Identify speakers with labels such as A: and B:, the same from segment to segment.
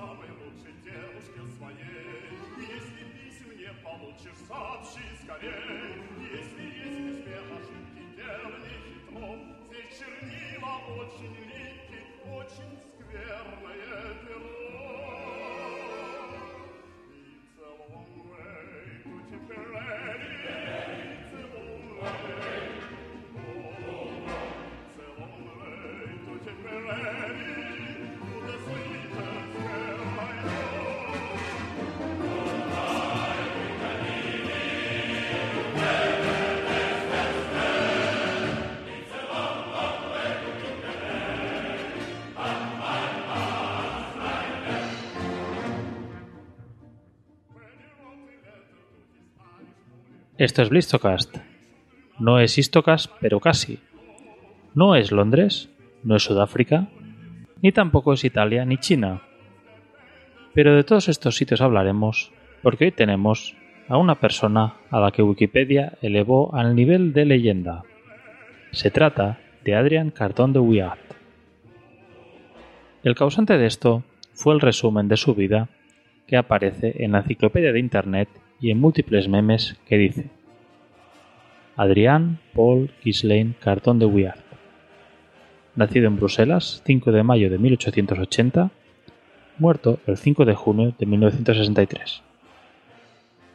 A: самой лучшей девушке своей. Если писем не получишь, сообщи скорей. Если есть в письме ошибки, дело не хитро. Здесь чернила очень липкие, очень скверное перо.
B: Esto es Blistocast. No es Istocast, pero casi. No es Londres, no es Sudáfrica, ni tampoco es Italia ni China. Pero de todos estos sitios hablaremos porque hoy tenemos a una persona a la que Wikipedia elevó al nivel de leyenda. Se trata de Adrian Carton de Wiart. El causante de esto fue el resumen de su vida que aparece en la enciclopedia de Internet y en múltiples memes que dice Adrián Paul Ghislaine Carton de Wiart. Nacido en Bruselas 5 de mayo de 1880, muerto el 5 de junio de 1963.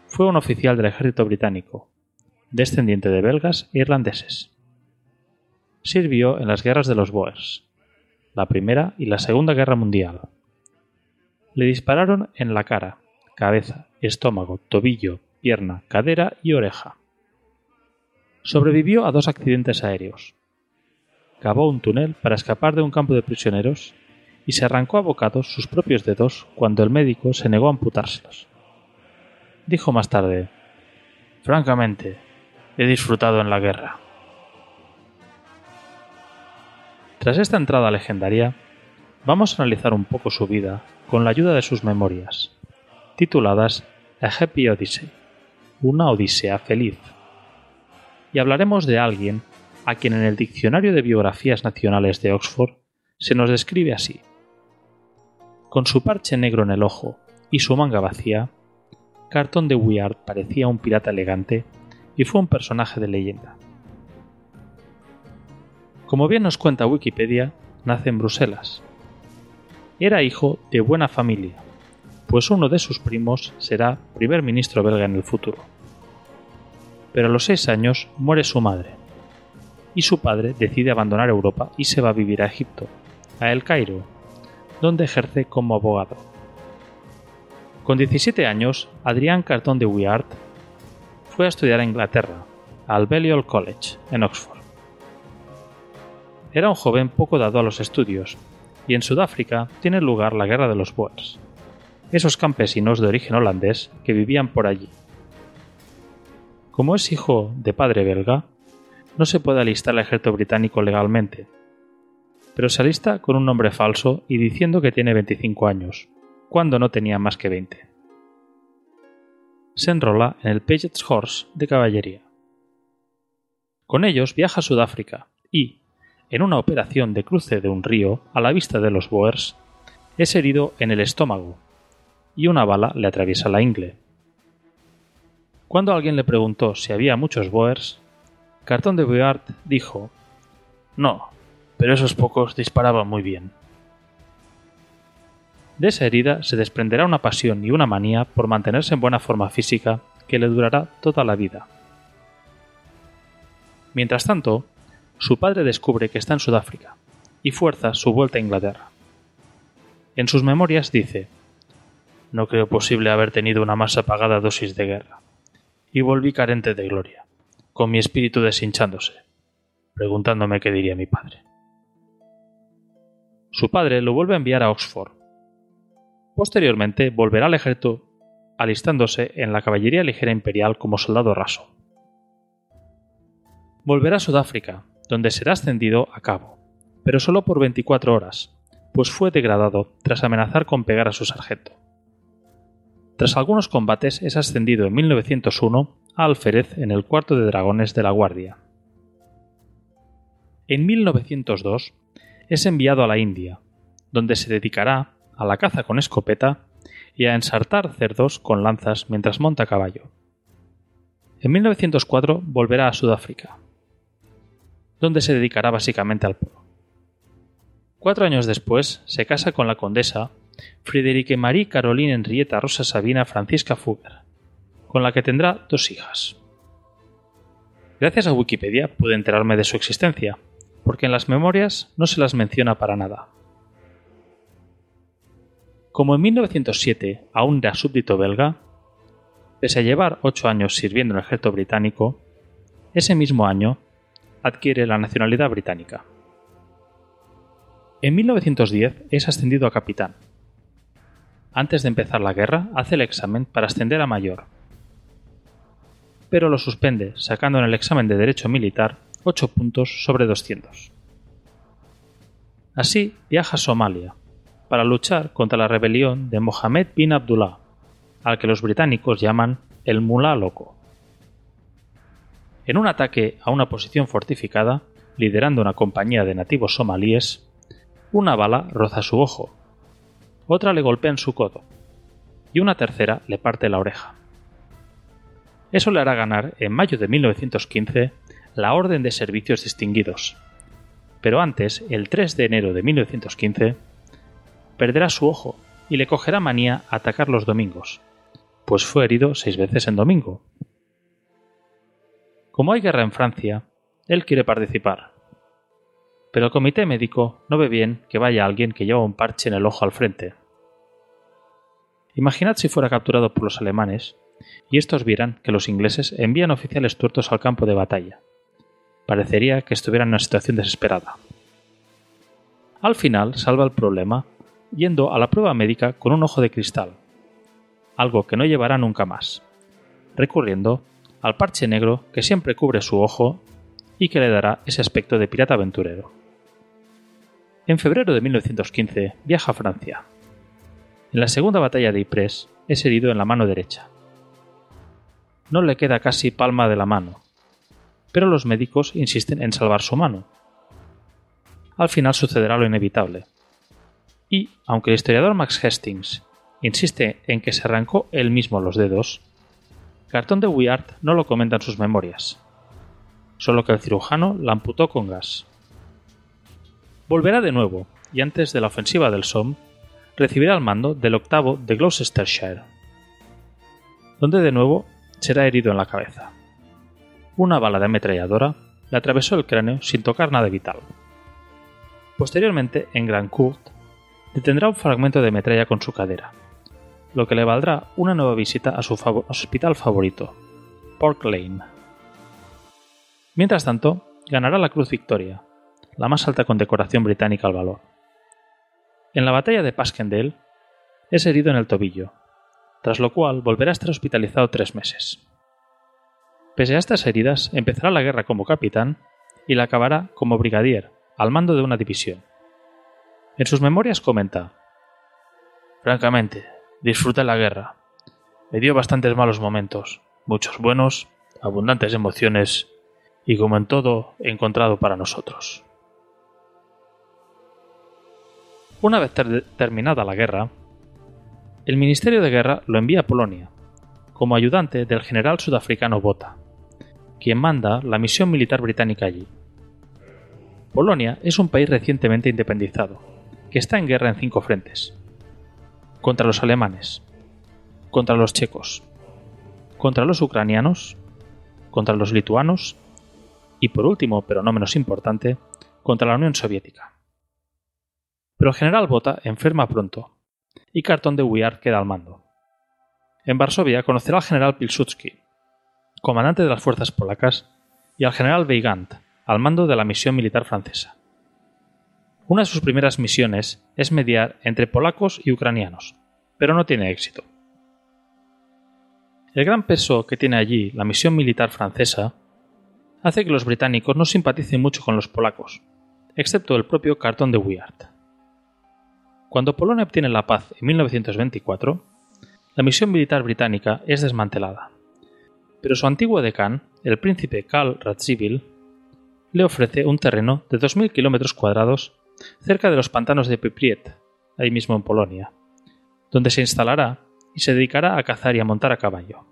B: Fue un oficial del ejército británico, descendiente de belgas e irlandeses. Sirvió en las guerras de los Boers, la Primera y la Segunda Guerra Mundial. Le dispararon en la cara, cabeza, estómago, tobillo, pierna, cadera y oreja. Sobrevivió a dos accidentes aéreos. Cavó un túnel para escapar de un campo de prisioneros y se arrancó a bocados sus propios dedos cuando el médico se negó a amputárselos. Dijo más tarde, Francamente, he disfrutado en la guerra. Tras esta entrada legendaria, vamos a analizar un poco su vida con la ayuda de sus memorias, tituladas A Happy Odyssey, una odisea feliz. Y hablaremos de alguien a quien en el Diccionario de Biografías Nacionales de Oxford se nos describe así. Con su parche negro en el ojo y su manga vacía, Carton de Weird parecía un pirata elegante y fue un personaje de leyenda. Como bien nos cuenta Wikipedia, nace en Bruselas. Era hijo de buena familia, pues uno de sus primos será primer ministro belga en el futuro. Pero a los seis años muere su madre, y su padre decide abandonar Europa y se va a vivir a Egipto, a El Cairo, donde ejerce como abogado. Con 17 años, Adrián Carton de Wiart fue a estudiar a Inglaterra, al Balliol College, en Oxford. Era un joven poco dado a los estudios, y en Sudáfrica tiene lugar la Guerra de los Boers, esos campesinos de origen holandés que vivían por allí. Como es hijo de padre belga, no se puede alistar al ejército británico legalmente, pero se alista con un nombre falso y diciendo que tiene 25 años, cuando no tenía más que 20. Se enrola en el Paget's Horse de caballería. Con ellos viaja a Sudáfrica y, en una operación de cruce de un río a la vista de los Boers, es herido en el estómago y una bala le atraviesa la ingle. Cuando alguien le preguntó si había muchos Boers, Cartón de Beart dijo: No, pero esos pocos disparaban muy bien. De esa herida se desprenderá una pasión y una manía por mantenerse en buena forma física que le durará toda la vida. Mientras tanto, su padre descubre que está en Sudáfrica y fuerza su vuelta a Inglaterra. En sus memorias dice, No creo posible haber tenido una más apagada dosis de guerra, y volví carente de gloria, con mi espíritu deshinchándose, preguntándome qué diría mi padre. Su padre lo vuelve a enviar a Oxford. Posteriormente volverá al ejército alistándose en la caballería ligera imperial como soldado raso. Volverá a Sudáfrica, donde será ascendido a cabo, pero solo por 24 horas, pues fue degradado tras amenazar con pegar a su sargento. Tras algunos combates es ascendido en 1901 a alférez en el cuarto de dragones de la Guardia. En 1902 es enviado a la India, donde se dedicará a la caza con escopeta y a ensartar cerdos con lanzas mientras monta a caballo. En 1904 volverá a Sudáfrica, donde se dedicará básicamente al polo. Cuatro años después se casa con la condesa Friederike Marie Caroline Henrietta Rosa Sabina Francisca Fugger, con la que tendrá dos hijas. Gracias a Wikipedia pude enterarme de su existencia, porque en las memorias no se las menciona para nada. Como en 1907 aún era súbdito belga, pese a llevar ocho años sirviendo en el ejército británico, ese mismo año adquiere la nacionalidad británica. En 1910 es ascendido a capitán. Antes de empezar la guerra, hace el examen para ascender a mayor, pero lo suspende, sacando en el examen de Derecho Militar 8 puntos sobre 200. Así viaja a Somalia, para luchar contra la rebelión de Mohammed bin Abdullah, al que los británicos llaman el Mulá Loco. En un ataque a una posición fortificada, liderando una compañía de nativos somalíes, una bala roza su ojo, otra le golpea en su codo y una tercera le parte la oreja. Eso le hará ganar, en mayo de 1915, la Orden de Servicios Distinguidos. Pero antes, el 3 de enero de 1915, perderá su ojo y le cogerá manía a atacar los domingos, pues fue herido seis veces en domingo. Como hay guerra en Francia, él quiere participar. Pero el comité médico no ve bien que vaya alguien que lleva un parche en el ojo al frente. Imaginad si fuera capturado por los alemanes y estos vieran que los ingleses envían oficiales tuertos al campo de batalla. Parecería que estuvieran en una situación desesperada. Al final salva el problema yendo a la prueba médica con un ojo de cristal, algo que no llevará nunca más, recurriendo al parche negro que siempre cubre su ojo y que le dará ese aspecto de pirata aventurero. En febrero de 1915 viaja a Francia. En la segunda batalla de Ypres es herido en la mano derecha no le queda casi palma de la mano, pero los médicos insisten en salvar su mano. Al final sucederá lo inevitable. Y, aunque el historiador Max Hastings insiste en que se arrancó él mismo los dedos, Cartón de Wiart no lo comenta en sus memorias, solo que el cirujano la amputó con gas. Volverá de nuevo, y antes de la ofensiva del Somme, recibirá el mando del octavo de Gloucestershire, donde de nuevo será herido en la cabeza. Una bala de ametralladora le atravesó el cráneo sin tocar nada vital. Posteriormente, en Grand Court, detendrá un fragmento de metralla con su cadera, lo que le valdrá una nueva visita a su, hospital favorito, Pork Lane. Mientras tanto, ganará la Cruz Victoria, la más alta condecoración británica al valor. En la batalla de Passchendaele es herido en el tobillo, tras lo cual volverá a estar hospitalizado tres meses. Pese a estas heridas, empezará la guerra como capitán y la acabará como brigadier, al mando de una división. En sus memorias comenta, Francamente, disfruté la guerra. Me dio bastantes malos momentos, muchos buenos, abundantes emociones y como en todo encontrado para nosotros. Una vez terminada la guerra, el Ministerio de Guerra lo envía a Polonia, como ayudante del general sudafricano Botha, quien manda la misión militar británica allí. Polonia es un país recientemente independizado, que está en guerra en cinco frentes. Contra los alemanes, contra los checos, contra los ucranianos, contra los lituanos y por último, pero no menos importante, contra la Unión Soviética. Pero el general Botha enferma pronto y Cartón de Wiart queda al mando. En Varsovia conocerá al general Pilsudski, comandante de las fuerzas polacas, y al general Weigand, al mando de la misión militar francesa. Una de sus primeras misiones es mediar entre polacos y ucranianos, pero no tiene éxito. El gran peso que tiene allí la misión militar francesa hace que los británicos no simpaticen mucho con los polacos, excepto el propio Cartón de Wiart. Cuando Polonia obtiene la paz en 1924, la misión militar británica es desmantelada. Pero su antiguo decán, el príncipe Karl Radziwill, le ofrece un terreno de 2.000 kilómetros cuadrados cerca de los pantanos de Pipriet, ahí mismo en Polonia, donde se instalará y se dedicará a cazar y a montar a caballo.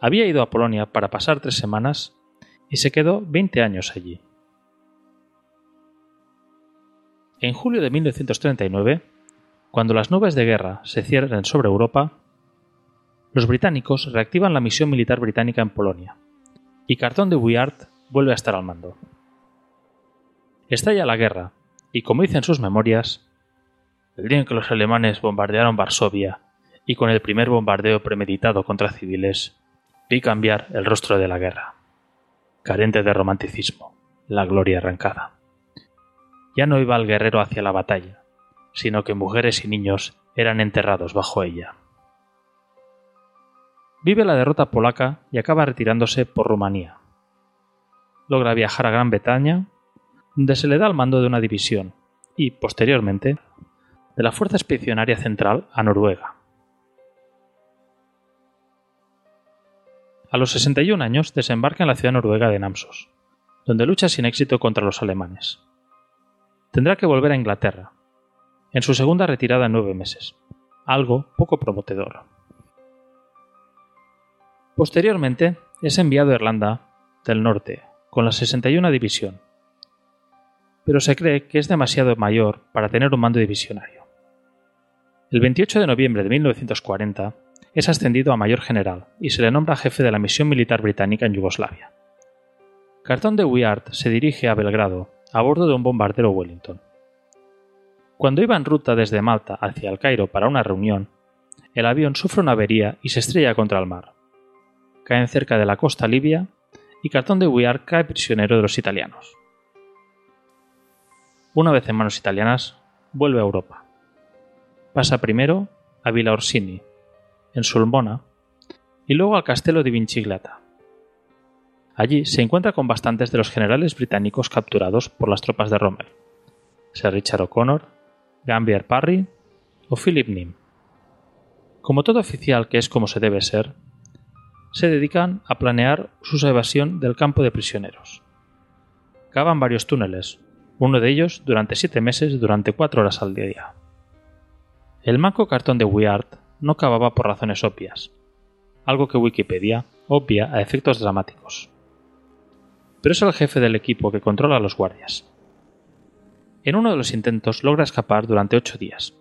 B: Había ido a Polonia para pasar tres semanas y se quedó 20 años allí. En julio de 1939, cuando las nubes de guerra se cierren sobre Europa, los británicos reactivan la misión militar británica en Polonia, y Cartón de Bouillard vuelve a estar al mando. Estalla la guerra, y como dicen sus memorias, el día en que los alemanes bombardearon Varsovia y con el primer bombardeo premeditado contra civiles, vi cambiar el rostro de la guerra, carente de romanticismo, la gloria arrancada. Ya no iba el guerrero hacia la batalla, sino que mujeres y niños eran enterrados bajo ella. Vive la derrota polaca y acaba retirándose por Rumanía. Logra viajar a Gran Bretaña, donde se le da el mando de una división y, posteriormente, de la Fuerza Expedicionaria Central a Noruega. A los 61 años desembarca en la ciudad noruega de Namsos, donde lucha sin éxito contra los alemanes. Tendrá que volver a Inglaterra, en su segunda retirada en nueve meses, algo poco prometedor. Posteriormente es enviado a Irlanda del Norte con la 61 División, pero se cree que es demasiado mayor para tener un mando divisionario. El 28 de noviembre de 1940 es ascendido a mayor general y se le nombra jefe de la misión militar británica en Yugoslavia. Cartón de Wiart se dirige a Belgrado a bordo de un bombardero Wellington. Cuando iba en ruta desde Malta hacia el Cairo para una reunión, el avión sufre una avería y se estrella contra el mar caen cerca de la costa libia y Cartón de Guiar cae prisionero de los italianos. Una vez en manos italianas, vuelve a Europa. Pasa primero a Villa Orsini, en Sulmona, y luego al Castelo di Vinciglata. Allí se encuentra con bastantes de los generales británicos capturados por las tropas de Rommel, Sir Richard O'Connor, Gambier Parry o Philip Nim. Como todo oficial que es como se debe ser, se dedican a planear su evasión del campo de prisioneros. Cavan varios túneles, uno de ellos durante siete meses durante cuatro horas al día. El manco cartón de Weird no cavaba por razones obvias, algo que Wikipedia obvia a efectos dramáticos. Pero es el jefe del equipo que controla a los guardias. En uno de los intentos logra escapar durante ocho días,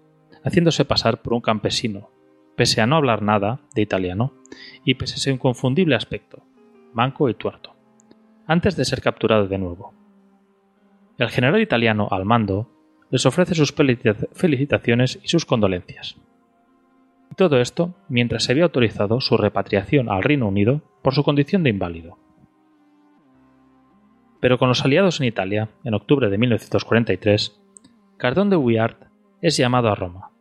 B: haciéndose pasar por un campesino pese a no hablar nada de italiano y pese a su inconfundible aspecto, manco y tuerto, antes de ser capturado de nuevo. El general italiano al mando les ofrece sus felicitaciones y sus condolencias. Y todo esto mientras se había autorizado su repatriación al Reino Unido por su condición de inválido. Pero con los aliados en Italia, en octubre de 1943, Cardón de Wiart es llamado a Roma.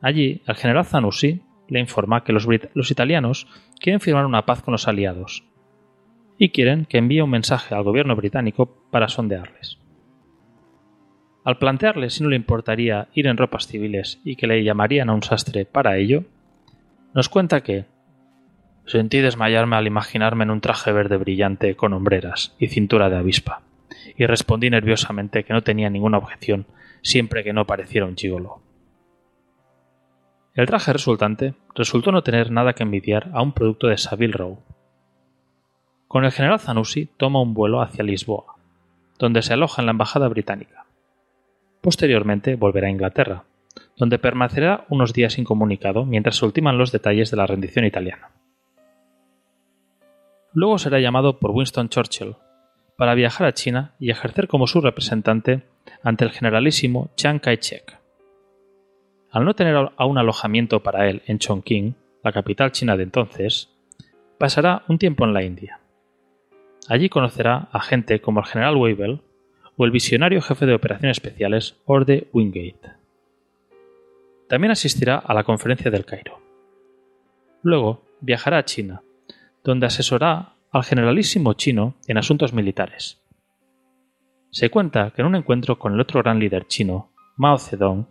B: Allí, el general Zanussi le informa que los, los italianos quieren firmar una paz con los aliados y quieren que envíe un mensaje al gobierno británico para sondearles. Al plantearle si no le importaría ir en ropas civiles y que le llamarían a un sastre para ello, nos cuenta que sentí desmayarme al imaginarme en un traje verde brillante con hombreras y cintura de avispa, y respondí nerviosamente que no tenía ninguna objeción siempre que no pareciera un chigolo. El traje resultante resultó no tener nada que envidiar a un producto de Savile Row. Con el general Zanussi toma un vuelo hacia Lisboa, donde se aloja en la embajada británica. Posteriormente volverá a Inglaterra, donde permanecerá unos días incomunicado mientras se ultiman los detalles de la rendición italiana. Luego será llamado por Winston Churchill para viajar a China y ejercer como su representante ante el generalísimo Chiang Kai-shek. Al no tener aún alojamiento para él en Chongqing, la capital china de entonces, pasará un tiempo en la India. Allí conocerá a gente como el general Weibel o el visionario jefe de operaciones especiales Orde Wingate. También asistirá a la conferencia del Cairo. Luego viajará a China, donde asesorará al generalísimo chino en asuntos militares. Se cuenta que en un encuentro con el otro gran líder chino, Mao Zedong,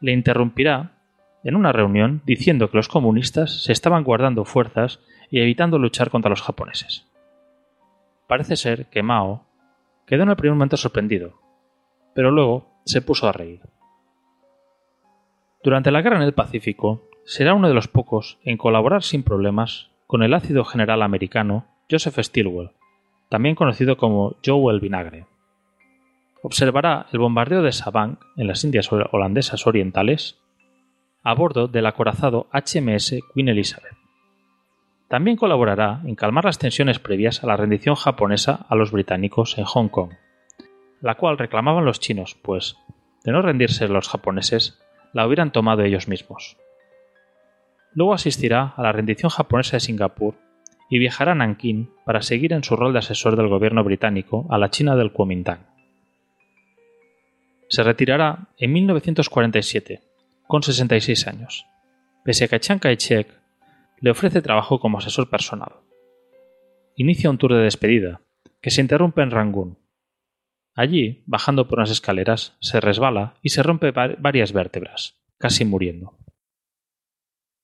B: le interrumpirá en una reunión diciendo que los comunistas se estaban guardando fuerzas y evitando luchar contra los japoneses. Parece ser que Mao quedó en el primer momento sorprendido, pero luego se puso a reír. Durante la guerra en el Pacífico, será uno de los pocos en colaborar sin problemas con el ácido general americano Joseph Stilwell, también conocido como Joe el Vinagre. Observará el bombardeo de Sabang en las Indias holandesas orientales a bordo del acorazado HMS Queen Elizabeth. También colaborará en calmar las tensiones previas a la rendición japonesa a los británicos en Hong Kong, la cual reclamaban los chinos, pues, de no rendirse los japoneses, la hubieran tomado ellos mismos. Luego asistirá a la rendición japonesa de Singapur y viajará a Nankín para seguir en su rol de asesor del gobierno británico a la China del Kuomintang. Se retirará en 1947, con 66 años, pese a que Chiang Kai-shek le ofrece trabajo como asesor personal. Inicia un tour de despedida, que se interrumpe en Rangún. Allí, bajando por unas escaleras, se resbala y se rompe varias vértebras, casi muriendo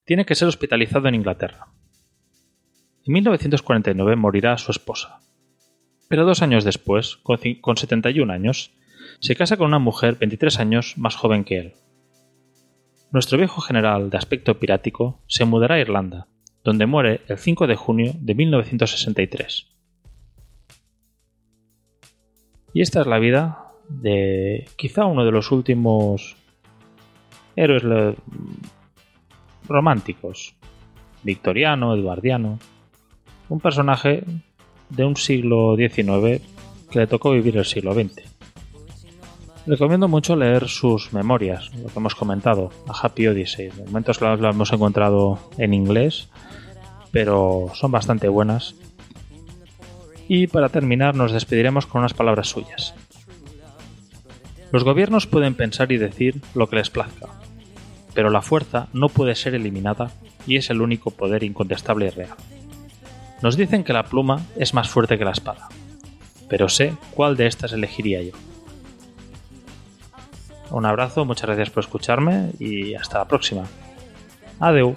B: tiene que ser hospitalizado en Inglaterra. En 1949 morirá su esposa. Pero dos años después, con 71 años, se casa con una mujer 23 años más joven que él. Nuestro viejo general de aspecto pirático se mudará a Irlanda, donde muere el 5 de junio de 1963. Y esta es la vida de quizá uno de los últimos héroes románticos. Victoriano, eduardiano. Un personaje de un siglo XIX que le tocó vivir el siglo XX. Recomiendo mucho leer sus memorias, lo que hemos comentado, a Happy Odyssey. De momentos lo hemos encontrado en inglés, pero son bastante buenas. Y para terminar nos despediremos con unas palabras suyas. Los gobiernos pueden pensar y decir lo que les plazca, pero la fuerza no puede ser eliminada y es el único poder incontestable y real. Nos dicen que la pluma es más fuerte que la espada, pero sé cuál de estas elegiría yo. Un abrazo, muchas gracias por escucharme y hasta la próxima. Adeu.